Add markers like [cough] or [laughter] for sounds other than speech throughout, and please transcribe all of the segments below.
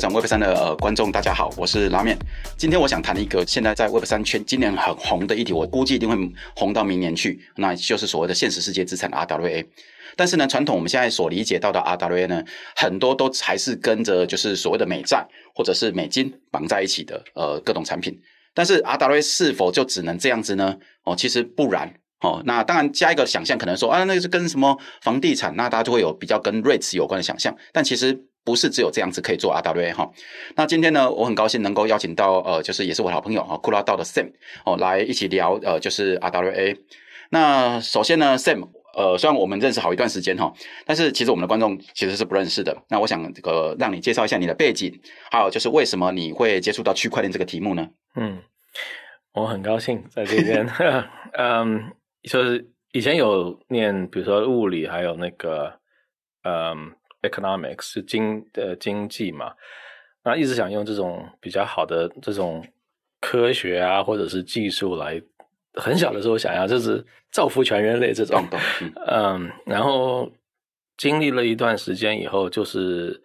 转 Web 三的呃观众，大家好，我是拉面。今天我想谈一个现在在 Web 三圈今年很红的议题，我估计一定会红到明年去，那就是所谓的现实世界资产 RWA。但是呢，传统我们现在所理解到的 RWA 呢，很多都还是跟着就是所谓的美债或者是美金绑在一起的呃各种产品。但是 RWA 是否就只能这样子呢？哦，其实不然。哦，那当然加一个想象，可能说啊，那个是跟什么房地产，那大家就会有比较跟 REITs 有关的想象。但其实不是只有这样子可以做 RWA 哈。那今天呢，我很高兴能够邀请到呃，就是也是我的好朋友哈，库拉道的 Sam 哦，来一起聊呃，就是 RWA。那首先呢，Sam 呃，虽然我们认识好一段时间哈，但是其实我们的观众其实是不认识的。那我想这个让你介绍一下你的背景，还有就是为什么你会接触到区块链这个题目呢？嗯，我很高兴在这边，[laughs] 嗯。就是以前有念，比如说物理，还有那个嗯，economics 是经的经济嘛，那一直想用这种比较好的这种科学啊，或者是技术来，很小的时候想要就是造福全人类这种，嗯，[laughs] 嗯，然后经历了一段时间以后，就是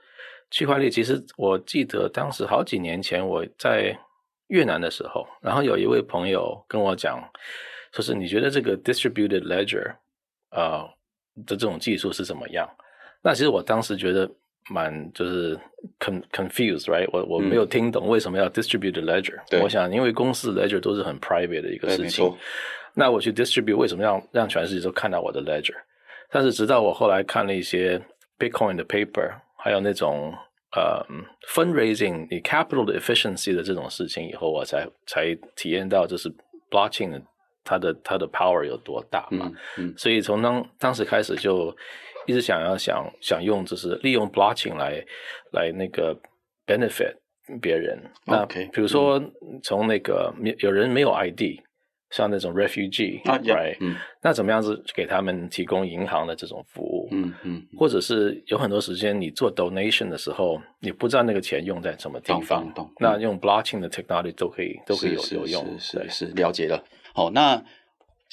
区块链。其实我记得当时好几年前我在越南的时候，然后有一位朋友跟我讲。说是你觉得这个 distributed ledger 啊、呃、的这种技术是怎么样？那其实我当时觉得蛮就是 con confused，right？我我没有听懂为什么要 distributed ledger。对，我想因为公司 ledger 都是很 private 的一个事情，那我去 distribute 为什么让让全世界都看到我的 ledger？但是直到我后来看了一些 Bitcoin 的 paper，还有那种呃 fundraising 你 capital 的 efficiency 的这种事情以后，我才才体验到就是 blockchain 的。它的它的 power 有多大嘛？嗯，嗯，所以从当当时开始就一直想要想想用，就是利用 blockchain 来来那个 benefit 别人。那比如说从那个有人没有 ID，像那种 refugee，对，right，嗯，那怎么样子给他们提供银行的这种服务？嗯嗯，或者是有很多时间你做 donation 的时候，你不知道那个钱用在什么地方，那用 blockchain 的 technology 都可以都可以有有用，是是是，了解了。好，那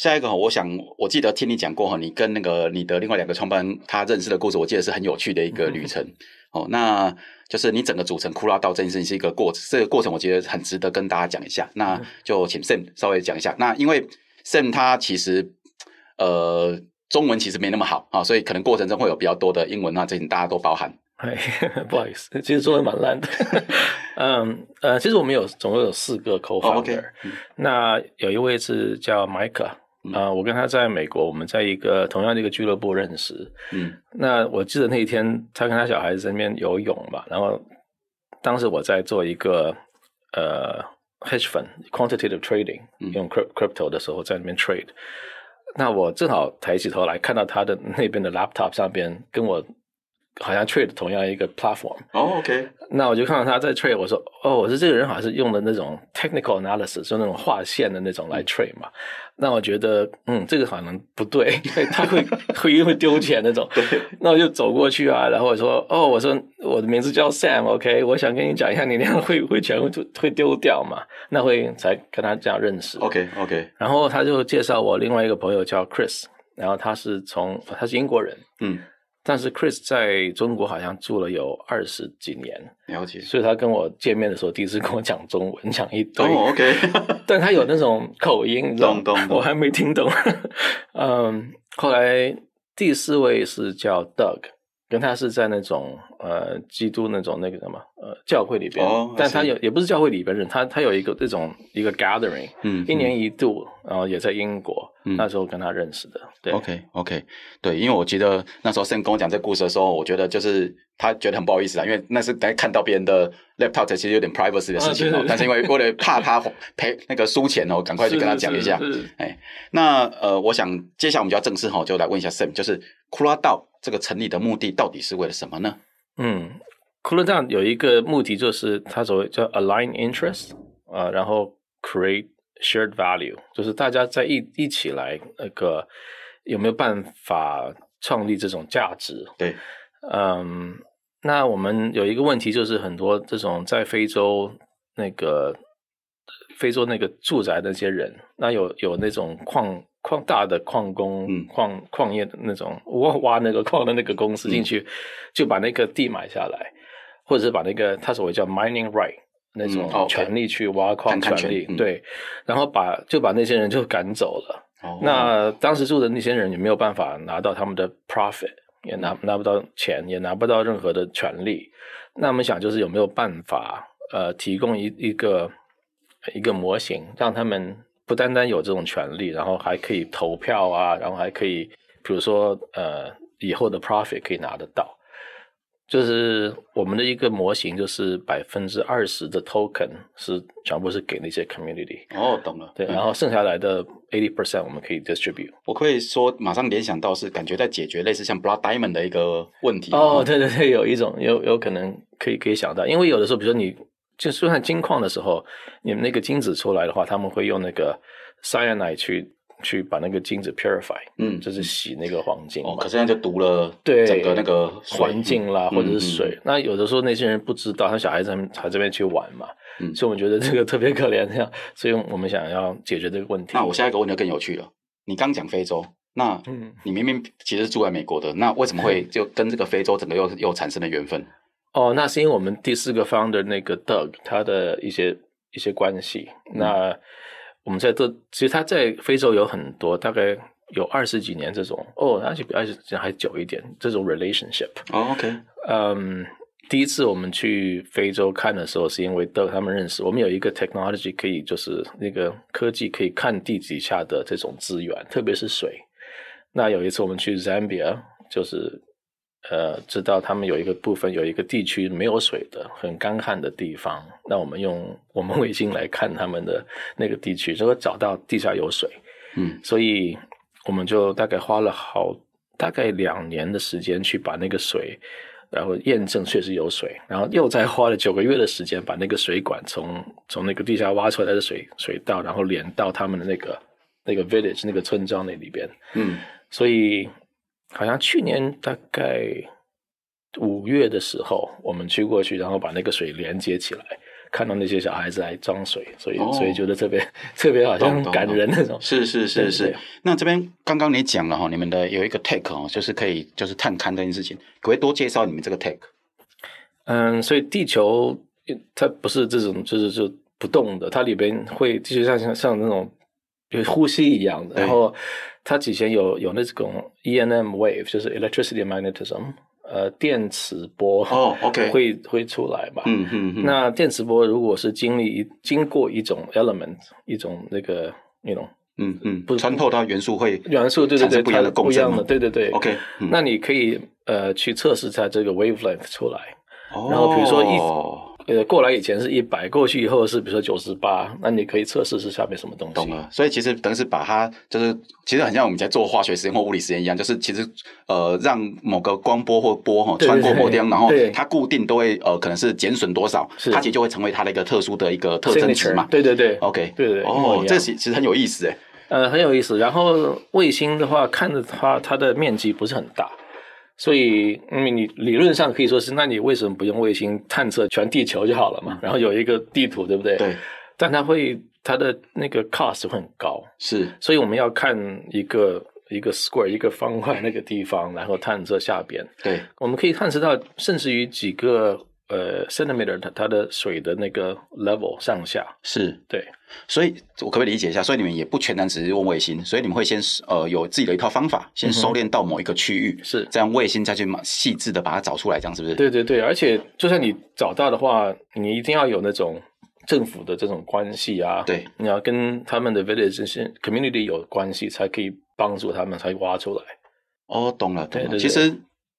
下一个我想我记得听你讲过哈，你跟那个你的另外两个创办人他认识的故事，我记得是很有趣的一个旅程。哦，那就是你整个组成库拉道这件事情是一个过程，这个过程我觉得很值得跟大家讲一下。那就请 Sam 稍微讲一下。那因为 Sam 他其实呃中文其实没那么好啊，所以可能过程中会有比较多的英文啊，这些大家都包涵。哎，[laughs] 不好意思，其实中文蛮烂的。[laughs] 嗯呃，其实我们有总共有四个 co-founder，、oh, okay. 那有一位是叫 Micah，啊、我跟他在美国，我们在一个同样的一个俱乐部认识。嗯，那我记得那一天他跟他小孩子在那边游泳嘛，然后当时我在做一个呃 hedge fund quantitative trading，、嗯、用 crypto 的时候在那边 trade，那我正好抬起头来看到他的那边的 laptop 上边跟我。好像 trade 同样一个 platform 哦、oh，OK，那我就看到他在 trade，我说哦，我说这个人好像是用的那种 technical analysis，就那种划线的那种来 trade 嘛。那我觉得嗯，这个好像不对，[laughs] 因为他会 [laughs] 会会丢钱那种。对，那我就走过去啊，然后我说哦，我说我的名字叫 Sam，OK，、okay? 我想跟你讲一下，你那样会会钱会会丢掉嘛？那会才跟他这样认识。OK OK，然后他就介绍我另外一个朋友叫 Chris，然后他是从他是英国人，嗯。但是 Chris 在中国好像住了有二十几年，了解。所以他跟我见面的时候，第一次跟我讲中文，讲一堆。哦，OK。但他有那种口音，懂懂，我还没听懂。嗯，后来第四位是叫 Doug。跟他是在那种呃基督那种那个什么呃教会里边，oh, 但他有也不是教会里边人，他他有一个这种一个 gathering，嗯，一年一度，然后也在英国，嗯，那时候跟他认识的。对，OK OK，对，因为我觉得那时候 Sam 跟我讲这个故事的时候，我觉得就是他觉得很不好意思啊，因为那是在看到别人的 laptop 其实有点 privacy 的事情哦，啊、[laughs] 但是因为为了怕他赔那个输钱哦，赶快去跟他讲一下。哎，那呃，我想接下来我们就要正式哈，就来问一下 Sam，就是库拉道。这个成立的目的到底是为了什么呢？嗯，库拉道有一个目的，就是它所谓叫 align interest 啊，然后 create shared value，就是大家在一一起来那个有没有办法创立这种价值？对，嗯，那我们有一个问题，就是很多这种在非洲那个非洲那个住宅的那些人，那有有那种矿。矿大的矿工，嗯、矿矿业的那种挖挖那个矿的那个公司进去，嗯，就把那个地买下来。或者是把那个他所谓叫 mining right 那种权利去挖矿权利，对，然后把就把那些人就赶走了。哦、那当时住的那些人也没有办法拿到他们的 profit，也拿拿不到钱，也拿不到任何的权利。那我们想就是有没有办法呃提供一一个一个模型，让他们不单单有这种权利，然后还可以投票啊，然后还可以比如说呃以后的 profit 可以拿得到。就是我们的一个模型，就是百分之二十的 token 是全部是给那些 community。哦，懂了。对，然后剩下来的 eighty percent 我们可以 distribute。我可以说马上联想到是感觉在解决类似像 Blood Diamond 的一个问题。哦，对对对，有一种有有可能可以可以想到，因为有的时候，比如说你就算金矿的时候，你们那个金子出来的话，他们会用那个 cyanide 去。去把那个金子 purify，嗯，就是洗那个黄金。哦，可是那就毒了，对整个那个环境啦，或者是水。那有的时候那些人不知道，他小孩子还这边去玩嘛，嗯，所以我们觉得这个特别可怜，这样，所以我们想要解决这个问题。那我下一个问题就更有趣了，你刚讲非洲，那你明明其实住在美国的，那为什么会 [laughs] 就跟这个非洲整个又又产生了缘分？哦，那是因为我们第四个 founder 那个 Doug 他的一些一些关系，那。我们在这，其实他在非洲有很多，大概有二十几年这种哦，而且比二十几年还久一点这种 relationship。哦，OK，嗯，第一次我们去非洲看的时候，是因为 dog 他们认识，我们有一个 technology 可以，就是那个科技可以看地底下的这种资源，特别是水。那有一次我们去 Zambia，就是。呃，知道他们有一个部分，有一个地区没有水的，很干旱的地方。那我们用我们卫星来看他们的那个地区，就会找到地下有水。嗯，所以我们就大概花了好大概两年的时间去把那个水，然后验证确实有水，然后又再花了九个月的时间把那个水管从从那个地下挖出来的水水道，然后连到他们的那个那个 village 那个村庄那里边。嗯，所以。好像去年大概五月的时候，我们去过去，然后把那个水连接起来，看到那些小孩子来装水，所以、哦、所以觉得特别特别好像感人那种。是是是是。那这边刚刚你讲了哈，你们的有一个 tech 哦，就是可以就是探勘这件事情，可不可以多介绍你们这个 tech？嗯，所以地球它不是这种就是就不动的，它里边会就像像像那种。就呼吸一样的，然后它以前有有那种 E&M wave，就是 electricity magnetism，呃，电磁波 [laughs] 会会出来吧？嗯嗯嗯。那电磁波如果是经历经过一种 element，一种那个那种，嗯嗯，不穿透到元素会元素对对对，不一样的共振的，对对对，OK。那你可以呃去测试它这个 wavelength 出来，然后比如说一。呃，过来以前是一百，过去以后是比如说九十八，那你可以测试是下面什么东西。懂了，所以其实等于是把它，就是其实很像我们在做化学实验或物理实验一样，就是其实呃让某个光波或波哈穿过某地方，然后它固定都会呃可能是减损多少，它其实就会成为它的一个特殊的一个特征值嘛。对对对，OK，对对哦，这其实很有意思诶。呃，很有意思。然后卫星的话，看着它，它的面积不是很大。所以，嗯，你理论上可以说是，那你为什么不用卫星探测全地球就好了嘛？然后有一个地图，对不对？对。但它会，它的那个 cost 会很高。是。所以我们要看一个一个 square 一个方块那个地方，然后探测下边。对。我们可以探测到，甚至于几个。呃，centimeter 它它的水的那个 level 上下是对，所以我可不可以理解一下？所以你们也不全然只是用卫星，所以你们会先呃有自己的一套方法，先收敛到某一个区域，是、嗯、这样卫星再去细致的把它找出来，这样是不是？对对对，而且就算你找到的话，你一定要有那种政府的这种关系啊，对，你要跟他们的 village community 有关系，才可以帮助他们才挖出来。哦，懂了，懂了，对对对，其实。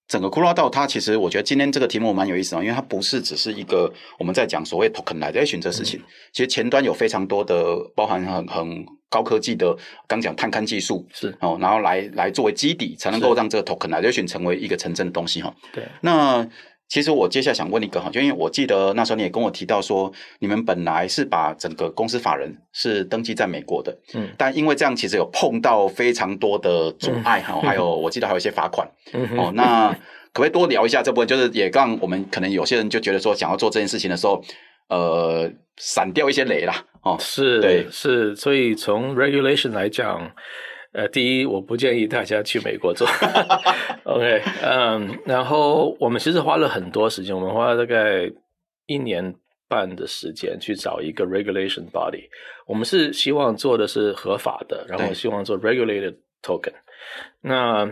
整个库拉道，它其实我觉得今天这个题目蛮有意思啊，因为它不是只是一个我们在讲所谓 tokenization 这事情，嗯、其实前端有非常多的包含很很高科技的，刚讲探勘技术是哦，然后来来作为基底，才能够让这个 tokenization 成为一个真正的东西哈。对，那。其实我接下来想问一个哈，就因为我记得那时候你也跟我提到说，你们本来是把整个公司法人是登记在美国的，嗯，但因为这样其实有碰到非常多的阻碍哈，[laughs] 嗯、还有我记得还有一些罚款，嗯、哦，[laughs] 那可不可以多聊一下这部分？就是也让我们可能有些人就觉得说，想要做这件事情的时候，呃，闪掉一些雷啦，哦，是，对，是，所以从 regulation 来讲。呃，第一，我不建议大家去美国做。[laughs] OK，嗯，然后我们其实花了很多时间，我们花了大概一年半的时间去找一个 regulation body。我们是希望做的是合法的，然后希望做 regulated token。那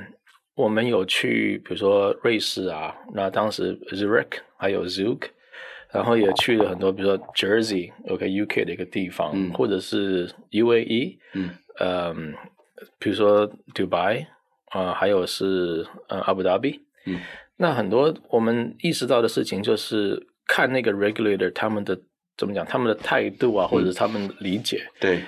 我们有去，比如说瑞士啊，那当时 Zurich 还有 Zug，然后也去了很多，比如说 Jersey，OK，UK 的一个地方，嗯、或者是 UAE，嗯。嗯比如说 Dubai 啊、呃，还有是呃阿布达比，嗯，那很多我们意识到的事情就是看那个 regulator 他们的怎么讲，他们的态度啊，或者是他们理解，嗯、对，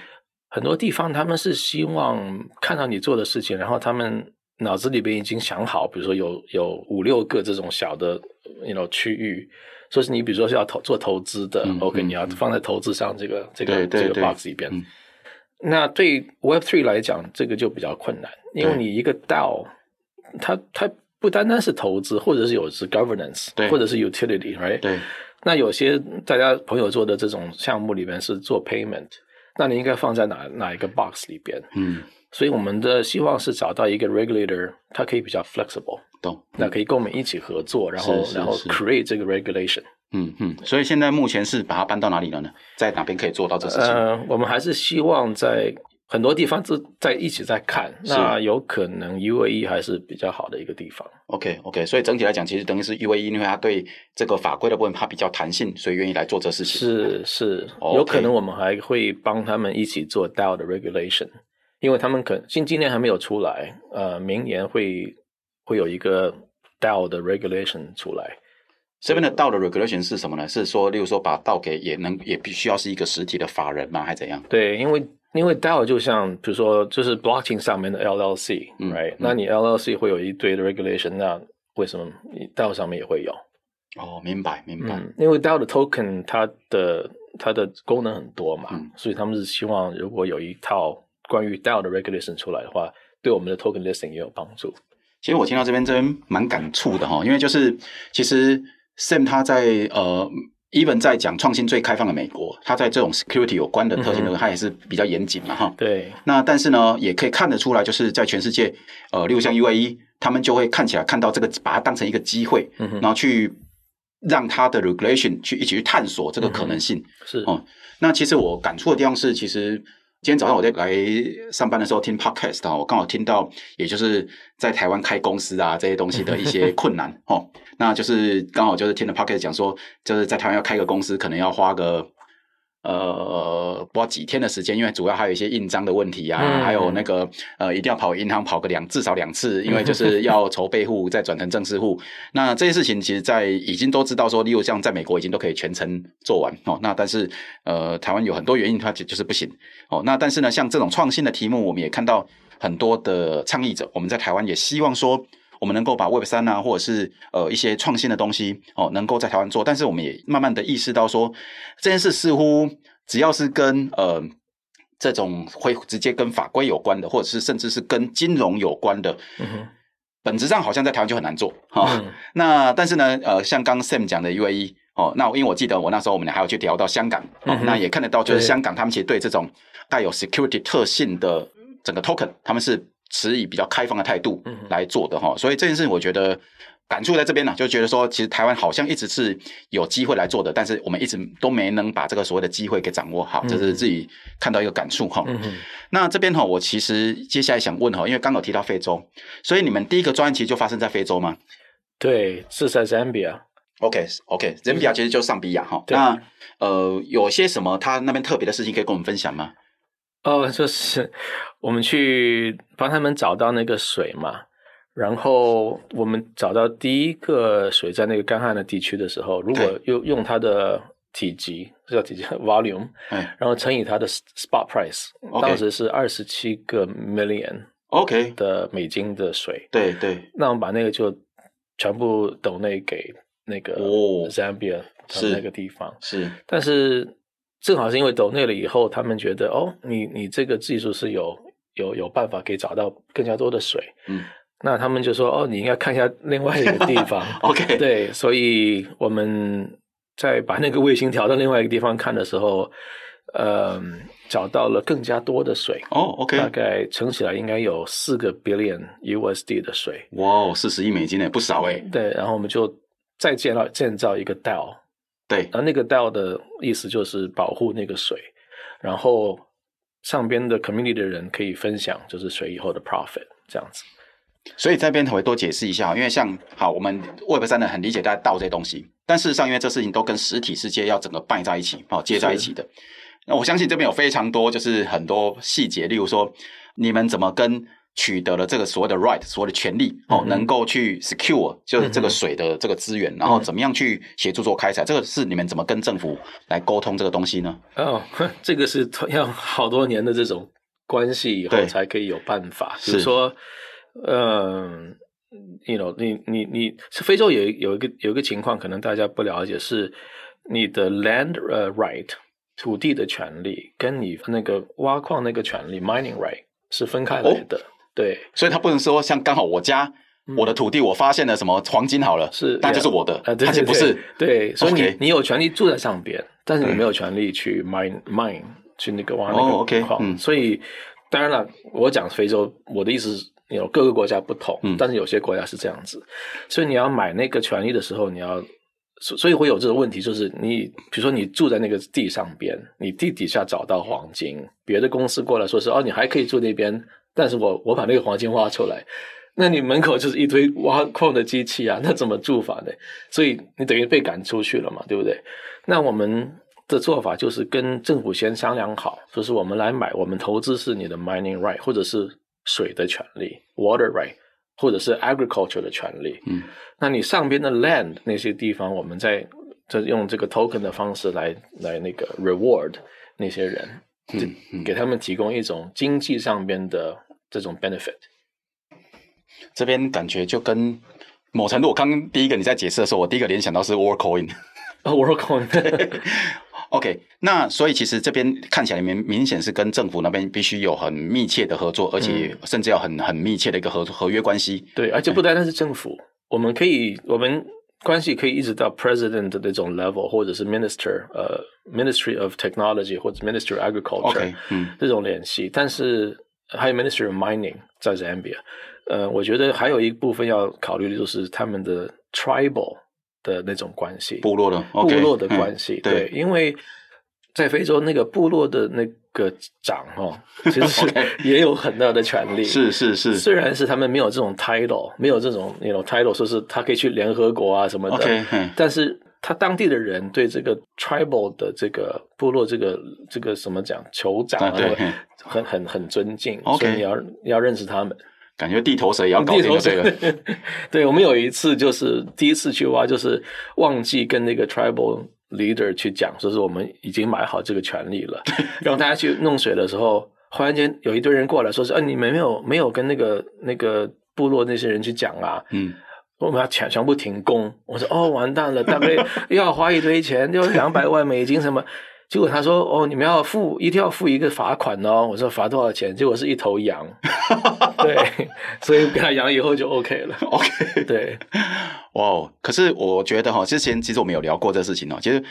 很多地方他们是希望看到你做的事情，然后他们脑子里边已经想好，比如说有有五六个这种小的 you know 区域，说是你比如说是要投做投资的、嗯、，OK，、嗯、你要放在投资上这个这个这个 box 里边。嗯那对 Web3 来讲，这个就比较困难，因为你一个 DAO，它它不单单是投资，或者是有是 governance，或者是 utility，right？对。那有些大家朋友做的这种项目里面是做 payment，那你应该放在哪哪一个 box 里边？嗯。所以我们的希望是找到一个 regulator，它可以比较 flexible，懂？那可以跟我们一起合作，然后然后 create 这个 regulation。嗯嗯，所以现在目前是把它搬到哪里了呢？在哪边可以做到这事情？呃，我们还是希望在很多地方都在一起在看，那有可能 UAE 还是比较好的一个地方。OK OK，所以整体来讲，其实等于是 UAE，因为它对这个法规的部分它比较弹性，所以愿意来做这事情。是是有可能我们还会帮他们一起做 DAO 的 regulation，因为他们可能今今年还没有出来，呃，明年会会有一个 DAO 的 regulation 出来。这边的 DAO 的 regulation 是什么呢？是说，例如说，把 DAO 给也能也必须要是一个实体的法人吗？还是怎样？对，因为因为 DAO 就像比如说，就是 blockchain 上面的 LLC，right？、嗯、那你 LLC 会有一堆的 regulation，那为什么你 DAO 上面也会有？哦，明白明白。嗯、因为 DAO 的 token 它的它的功能很多嘛、嗯，所以他们是希望如果有一套关于 DAO 的 regulation 出来的话，对我们的 token listing 也有帮助。其实我听到这边这边蛮感触的哈，因为就是其实。Sam 他在呃，even 在讲创新最开放的美国，他在这种 security 有关的特性的时候，他也是比较严谨嘛，哈。对。那但是呢，也可以看得出来，就是在全世界，呃，例如像 UAE，他们就会看起来看到这个，把它当成一个机会，嗯，然后去让他的 regulation 去一起去探索这个可能性。嗯、是哦、嗯。那其实我感触的地方是，其实。今天早上我在来上班的时候听 podcast 啊，我刚好听到，也就是在台湾开公司啊这些东西的一些困难哦。那就是刚好就是听了 podcast 讲说，就是在台湾要开个公司，可能要花个。呃，不知道几天的时间，因为主要还有一些印章的问题啊，嗯、还有那个呃，一定要跑银行跑个两至少两次，因为就是要筹备户再转成正式户。那这些事情，其实，在已经都知道说，例如像在美国已经都可以全程做完哦。那但是呃，台湾有很多原因，它就就是不行哦。那但是呢，像这种创新的题目，我们也看到很多的倡议者，我们在台湾也希望说。我们能够把 Web 三啊，或者是呃一些创新的东西哦，能够在台湾做，但是我们也慢慢的意识到说，这件事似乎只要是跟呃这种会直接跟法规有关的，或者是甚至是跟金融有关的，嗯、本质上好像在台湾就很难做哈。那但是呢，呃，像刚 Sam 讲的 UAE 哦，那因为我记得我那时候我们俩还有去聊到香港哦、嗯，那也看得到就是香港他们其实对这种带有 security 特性的整个 token，他们是。持以比较开放的态度来做的哈，所以这件事情我觉得感触在这边呢，就觉得说，其实台湾好像一直是有机会来做的，但是我们一直都没能把这个所谓的机会给掌握好，这是自己看到一个感触哈。那这边哈，我其实接下来想问哈，因为刚刚有提到非洲，所以你们第一个专案其实就发生在非洲吗？对，是在 Zambia。OK，OK，Zambia 其实就是上比亚哈。那呃，有些什么他那边特别的事情可以跟我们分享吗？哦，就是我们去帮他们找到那个水嘛，然后我们找到第一个水在那个干旱的地区的时候，如果用用它的体积，这叫体积 [laughs] volume，然后乘以它的 spot price，当时是二十七个 million，OK 的美金的水，对对，那我们把那个就全部抖内给那个 Zambia 的那个地方，是，但是。正好是因为抖内了以后，他们觉得哦，你你这个技术是有有有办法可以找到更加多的水，嗯，那他们就说哦，你应该看一下另外一个地方，[laughs] OK，对，所以我们在把那个卫星调到另外一个地方看的时候，呃，找到了更加多的水。哦，OK，大概乘起来应该有四个 billion USD 的水。哇哦，四十亿美金呢，不少哎。对，然后我们就再建造建造一个 DAO。对，然后那个 DAO 的意思就是保护那个水，然后上边的 community 的人可以分享，就是水以后的 profit 这样子。所以这边我会多解释一下，因为像好，我们 Web 三的很理解大家 DAO 这些东西，但事实上，因为这事情都跟实体世界要整个拜在一起，好接在一起的。那我相信这边有非常多，就是很多细节，例如说你们怎么跟取得了这个所谓的 right，所谓的权利，哦、嗯，能够去 secure 就是这个水的这个资源，嗯、然后怎么样去协助做开采，这个是你们怎么跟政府来沟通这个东西呢？哦，[laughs] 这个是要好多年的这种关系以后才可以有办法，比如说。嗯、uh,，you know，你你你是非洲有有一个有一个情况，可能大家不了解，是你的 land 呃、uh, right 土地的权利跟你那个挖矿那个权利 mining right 是分开来的，哦、对，所以他不能说像刚好我家、嗯、我的土地我发现了什么黄金好了，是，那就是我的，它、yeah, 就不是，对，所以你.你有权利住在上边，但是你没有权利去 mine mine 去那个挖那个矿、哦 okay, 嗯，所以当然了，我讲非洲，我的意思是。有各个国家不同，但是有些国家是这样子，嗯、所以你要买那个权利的时候，你要所，所以会有这个问题，就是你比如说你住在那个地上边，你地底下找到黄金，别的公司过来说是哦，你还可以住那边，但是我我把那个黄金挖出来，那你门口就是一堆挖矿的机器啊，那怎么住法呢？所以你等于被赶出去了嘛，对不对？那我们的做法就是跟政府先商量好，就是我们来买，我们投资是你的 mining right，或者是。水的权利，water right，或者是 agriculture 的权利。嗯，那你上边的 land 那些地方，我们在就用这个 token 的方式来来那个 reward 那些人，给他们提供一种经济上边的这种 benefit。这边感觉就跟某程度，我刚刚第一个你在解释的时候，我第一个联想到是 Worldcoin。啊，Worldcoin。[laughs] OK，那所以其实这边看起来明明显是跟政府那边必须有很密切的合作，而且甚至要很很密切的一个合合约关系。对，而且不单单是政府，我们可以我们关系可以一直到 President 的那种 level，或者是 Minister 呃 Ministry of Technology 或者 Ministry of Agriculture okay, 嗯，这种联系。但是还有 Ministry of Mining 在 Zambia，呃，我觉得还有一部分要考虑的就是他们的 Tribal。的那种关系，部落的部落的关系，对，对，因为在非洲那个部落的那个长哦，[laughs] 其实是也有很大的权利，是是是，虽然是他们没有这种 title，没有这种那种 title，说是他可以去联合国啊什么的，okay, 但是他当地的人对这个 tribal 的这个部落这个这个什么讲酋长很很很尊敬，okay, 所以你要你要认识他们。感觉地头蛇也要搞定这个。[laughs] 对，我们有一次就是第一次去挖，就是忘记跟那个 tribal leader 去讲，说是我们已经买好这个权利了。[laughs] 让大家去弄水的时候，忽然间有一堆人过来说是，哎、啊，你们没有没有跟那个那个部落那些人去讲啊？嗯，我们要全全部停工。我说哦，完蛋了，大概又要花一堆钱，就两百万美金什么。结果他说：“哦，你们要付，一定要付一个罚款哦。”我说：“罚多少钱？”结果是一头羊。[laughs] 对，所以给他养以后就 OK 了。[laughs] OK，对，[laughs] 哇哦！可是我觉得哈，之前其实我们有聊过这事情哦。其实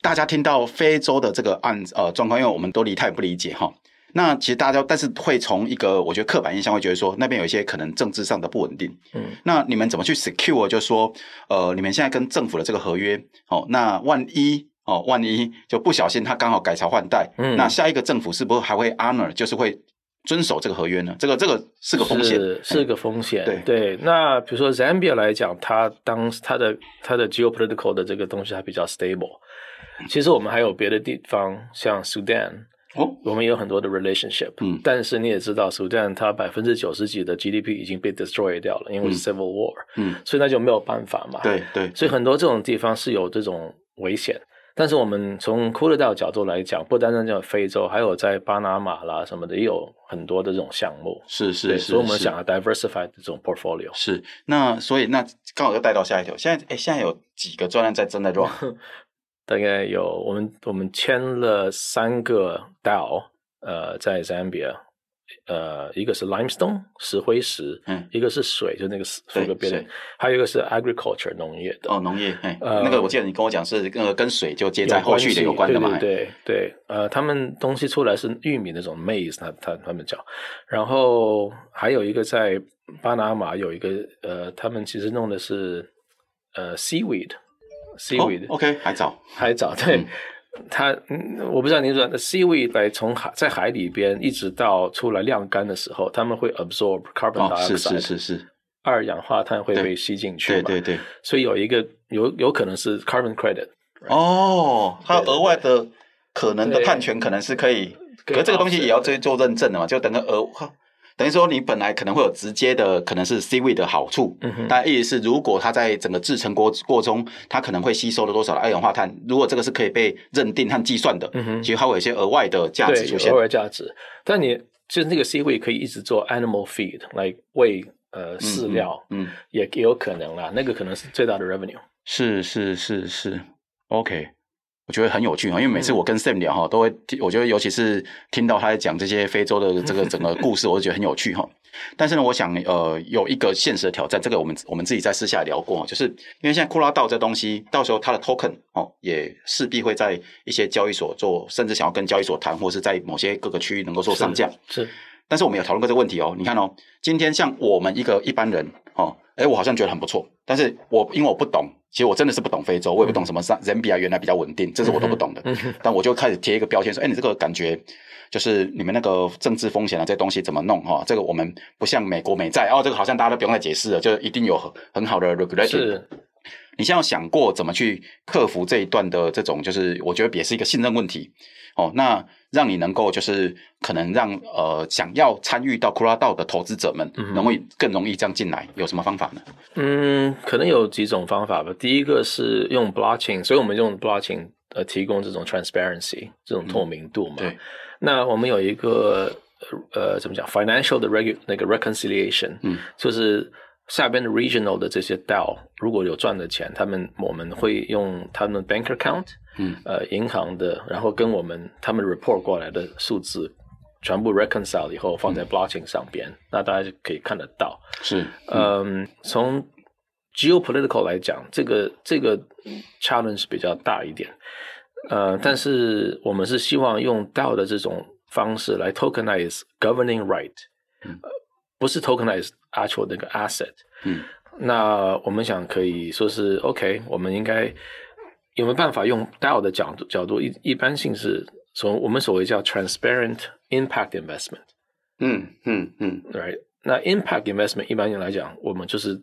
大家听到非洲的这个案呃状况，因为我们都理太不理解哈。那其实大家但是会从一个我觉得刻板印象会觉得说那边有一些可能政治上的不稳定。嗯，那你们怎么去 secure？就是说呃，你们现在跟政府的这个合约哦，那万一。哦，万一就不小心他刚好改朝换代，嗯，那下一个政府是不是还会 honor，就是会遵守这个合约呢？这个这个是个风险，是，是个风险。对对，那比如说 Zambia 来讲，它当它的它的 geopolitical 的这个东西还比较 stable。其实我们还有别的地方，像 Sudan，哦，我们有很多的 relationship。嗯，但是你也知道，Sudan 它百分之九十几的 GDP 已经被 destroy 掉了，因为是 civil war。嗯，所以那就没有办法嘛。对对，所以很多这种地方是有这种危险。但是我们从 Kudadao 角度来讲，不单单叫非洲，还有在巴拿马啦什么的，也有很多的这种项目。是是是，所以我们想要 diversify 这种 portfolio。是，那所以那刚好就带到下一条。现在哎，现在有几个专案在正在 run？[laughs] 大概有我们我们签了三个 DAO，呃，在 Zambia，呃，一个是 limestone 石灰石，嗯，一个是水，就那个水个边，还有一个是 agriculture 农业的。哦，农业，哎，呃，那个我记得你跟我讲是那个跟水就接在后续的有关的嘛，对对对，呃，他们东西出来是玉米那种 maize，他他他们叫，然后还有一个在巴拿马有一个，呃，他们其实弄的是呃 seaweed，seaweed，OK，、oh, okay, 还早，还早，对。嗯它，嗯，我不知道您说的 seaweed 来从海在海里边一直到出来晾干的时候，他们会 absorb carbon dioxide，是是是是，二氧化碳会被吸进去嘛？对对对，所以有一个有有可能是 carbon credit。哦，它额外的可能的碳权可能是可以，可是这个东西也要做做认证的嘛，就等个额。等于说，你本来可能会有直接的，可能是 seaweed 的好处，嗯哼，但意思是，如果它在整个制成过过中，它可能会吸收了多少的二氧化碳？如果这个是可以被认定和计算的，嗯哼，其实它会有一些额外的价值出现。额外价值，但你就是那个 seaweed 可以一直做 animal feed 来喂呃饲料，嗯，嗯，也也有可能啦，那个可能是最大的 revenue。是是是是，OK。我觉得很有趣哈，因为每次我跟 Sam 聊哈，都会听，我觉得尤其是听到他在讲这些非洲的 [laughs] 这个整个故事，我就觉得很有趣哈。但是呢，我想呃有一个现实的挑战，这个我们我们自己在私下聊过，就是因为现在库拉道这东西，到时候它的 token 哦，也势必会在一些交易所做，甚至想要跟交易所谈，或是在某些各个区域能够做上架。是，是，但是我们有讨论过这个问题哦。你看哦，今天像我们一个一般人哦，哎，我好像觉得很不错，但是我因为我不懂。其实我真的是不懂非洲，我也不懂什么人比啊原来比较稳定，这是我都不懂的。但我就开始贴一个标签说：“哎，你这个感觉就是你们那个政治风险啊，这东西怎么弄哈？这个我们不像美国美债哦，这个好像大家都不用再解释了，就一定有很好的 regulation。是你现在有想过怎么去克服这一段的这种，就是我觉得也是一个信任问题哦。那让你能够就是可能让呃想要参与到库拉道的投资者们，容易更容易这样进来，有什么方法呢？嗯，可能有几种方法吧。第一个是用 blockchain，所以我们用 blockchain 呃提供这种 transparency 这种透明度嘛。嗯、对。那我们有一个呃怎么讲 financial 的 regu 那个 reconciliation，嗯，就是下边的 regional 的这些 DAO 如果有赚的钱，他们我们会用他们 bank account，嗯，呃银行的，然后跟我们他们 report 过来的数字。全部 reconcile 以后放在 blockchain 上边，嗯、那大家就可以看得到。是，嗯，从 geopolitical 来讲，这个这个 challenge 比较大一点。呃，但是我们是希望用 DAO 的这种方式来 tokenize governing right，、不是 tokenize actual 那个 asset。嗯，那我们想可以说是 OK，我们应该有没有办法用 DAO 的角度角度一一般性是。从我们所谓叫 transparent impact investment，嗯嗯嗯，right？那 impact investment 一般性来讲，我们就是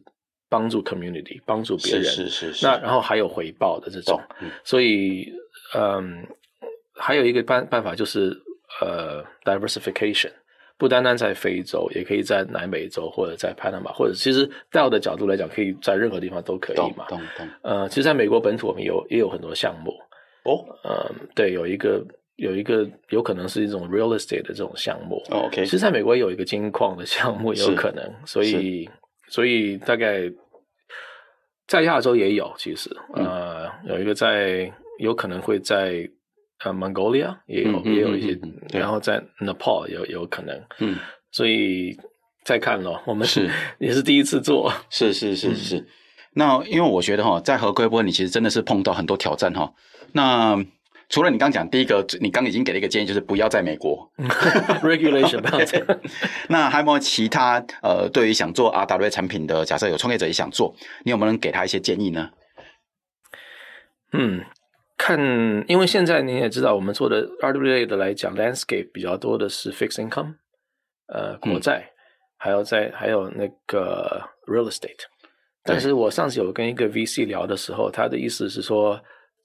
帮助 community，帮助别人，是是是，是。那然后还有回报的这种，嗯、所以嗯，还有一个办办法就是呃 diversification，不单单在非洲，也可以在南美洲或者在 Panama，或者其实 DAO 的角度来讲，可以在任何地方都可以嘛。懂懂。呃，其实在美国本土，我们有也有很多项目。哦，呃，对，有一个。有一个有可能是一种 real estate 的这种项目，OK，其实在美国有一个金矿的项目，有可能，所以所以大概在亚洲也有，其实呃有一个在有可能会在呃 Mongolia 也有也有一些，然后在 Nepal 有有可能，嗯，所以再看咯，我们是 [laughs] 也是第一次做，是是是是，那因为我觉得哈，在合规部分你其实真的是碰到很多挑战哈，那。除了你刚讲第一个，你刚已经给了一个建议，就是不要在美国 [laughs] regulation 不要在。[laughs] 那还有没有其他呃，对于想做 RWA 产品的，假设有创业者也想做，你有没有能给他一些建议呢？嗯，看，因为现在你也知道，我们做的 RWA 的来讲，landscape 比较多的是 fixed income，呃，国债，嗯、还有在还有那个 real estate。但是我上次有跟一个 VC 聊的时候，他的意思是说。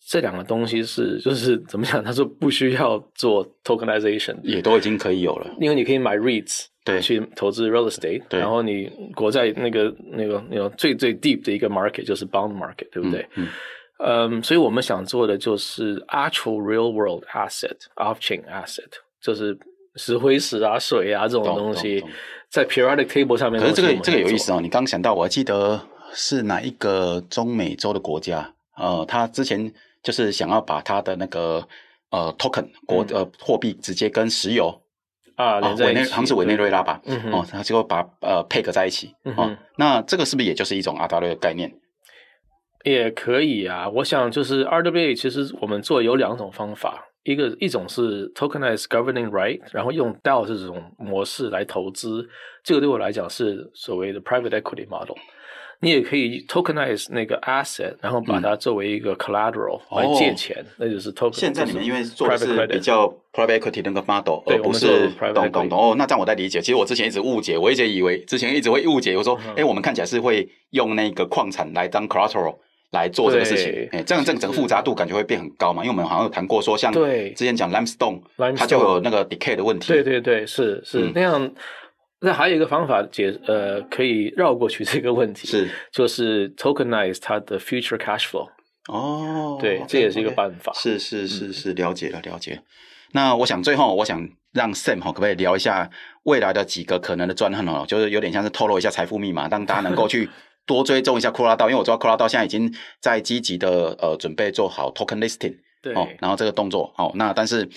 这两个东西是就是 [laughs] 怎么讲？他说不需要做 tokenization，也都已经可以有了，因为你可以买 REITs，对，去投资 real estate，对，然后你国债那个那个那个最最 deep 的一个 market 就是 bond market，对不对？嗯，嗯，um, 所以我们想做的就是 actual real world asset，off-chain asset，就是石灰石啊、水啊这种东西，在 periodic table 上面。可是这个这个有意思哦，你刚想到，我还记得是哪一个中美洲的国家？呃，他之前。就是想要把他的那个呃 token 国呃货币直接跟石油啊，连在一起，好像是委内瑞拉吧？哦，然后结果把呃配合在一起，嗯哦，那这个是不是也就是一种 RWA 的概念？也可以啊。我想就是 RWA，其实我们做有两种方法，一个一种是 tokenized governing right，然后用 DAO 这种模式来投资，这个对我来讲是所谓的 private equity model。你也可以 tokenize 那个 asset，然后把它作为一个 collateral 来借钱，哦、那就是 token。现在你们因为做的是比较 private equity 那个 model，对而不是懂懂懂哦。那这样我在理解，其实我之前一直误解，我一直以为之前一直会误解，我说，哎、我们看起来是会用那个矿产来当 collateral 来做这个事情，哎、欸，这样这个整个复杂度感觉会变很高嘛？因为我们好像有谈过说，像之前讲 limestone，它就有那个 decay 的问题。对对对，是是、嗯、那样。那还有一个方法解呃，可以绕过去这个问题，是就是 tokenize 它的 future cash flow。哦，对，这也是一个办法。是是是是，了解了了解。那我想最后我想让 Sam 可不可以聊一下未来的几个可能的专案哦，就是有点像是透露一下财富密码，让大家能够去多追踪一下库拉道，因为我知道库拉道现在已经在积极的呃准备做好 token listing，对，哦，然后这个动作哦，那但是。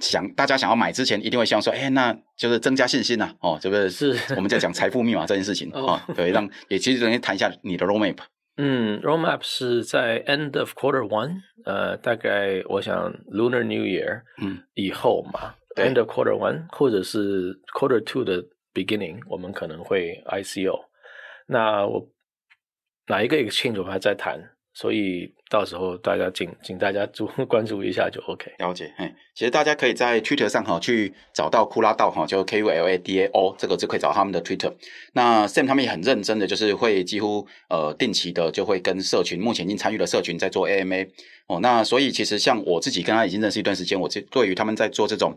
想大家想要买之前，一定会希望说，哎、欸，那就是增加信心呐、啊，哦，这个是我们在讲财富密码这件事情 [laughs] 哦，对，让也其实等于谈一下你的 roadmap。嗯，roadmap 是在 end of quarter one，呃，大概我想 Lunar New Year，嗯，以后嘛、嗯、，end of quarter one 或者是 quarter two 的 beginning，我们可能会 ICO。那我哪一个 exchange 还在谈。所以到时候大家请请大家注 [laughs] 关注一下就 OK。了解，嘿，其实大家可以在 Twitter 上哈去找到库拉道哈，就 K U L A D A O 这个就可以找他们的 Twitter。那 Sam 他们也很认真的，就是会几乎呃定期的就会跟社群，目前已经参与了社群在做 AMA 哦。那所以其实像我自己跟他已经认识一段时间，我这对于他们在做这种，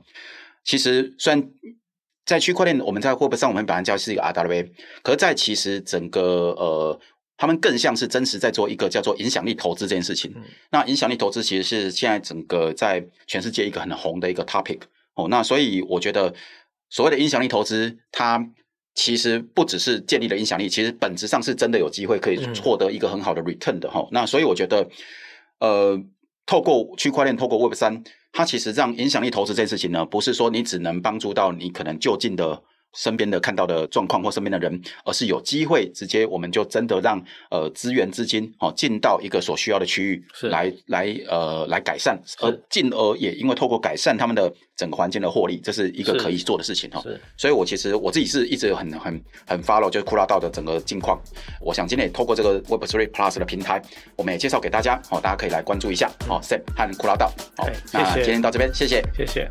其实虽然在区块链我们在 Web 上我们本来叫是一个 RWA，可是在其实整个呃。他们更像是真实在做一个叫做影响力投资这件事情。嗯、那影响力投资其实是现在整个在全世界一个很红的一个 topic 哦。那所以我觉得所谓的影响力投资，它其实不只是建立了影响力，其实本质上是真的有机会可以获得一个很好的 return 的哈、嗯。那所以我觉得，呃，透过区块链，透过 Web 三，它其实让影响力投资这件事情呢，不是说你只能帮助到你可能就近的。身边的看到的状况或身边的人，而是有机会直接，我们就真的让呃资源资金哦进到一个所需要的区域来，来来呃来改善，而进而也因为透过改善他们的整个环境的获利，这是一个可以做的事情哈。是，所以我其实我自己是一直有很很很 follow 就是库拉道的整个近况。我想今天也透过这个 Web Three Plus 的平台，我们也介绍给大家哦，大家可以来关注一下哦，Sam 和库拉道。好，那今天到这边，谢谢，谢谢。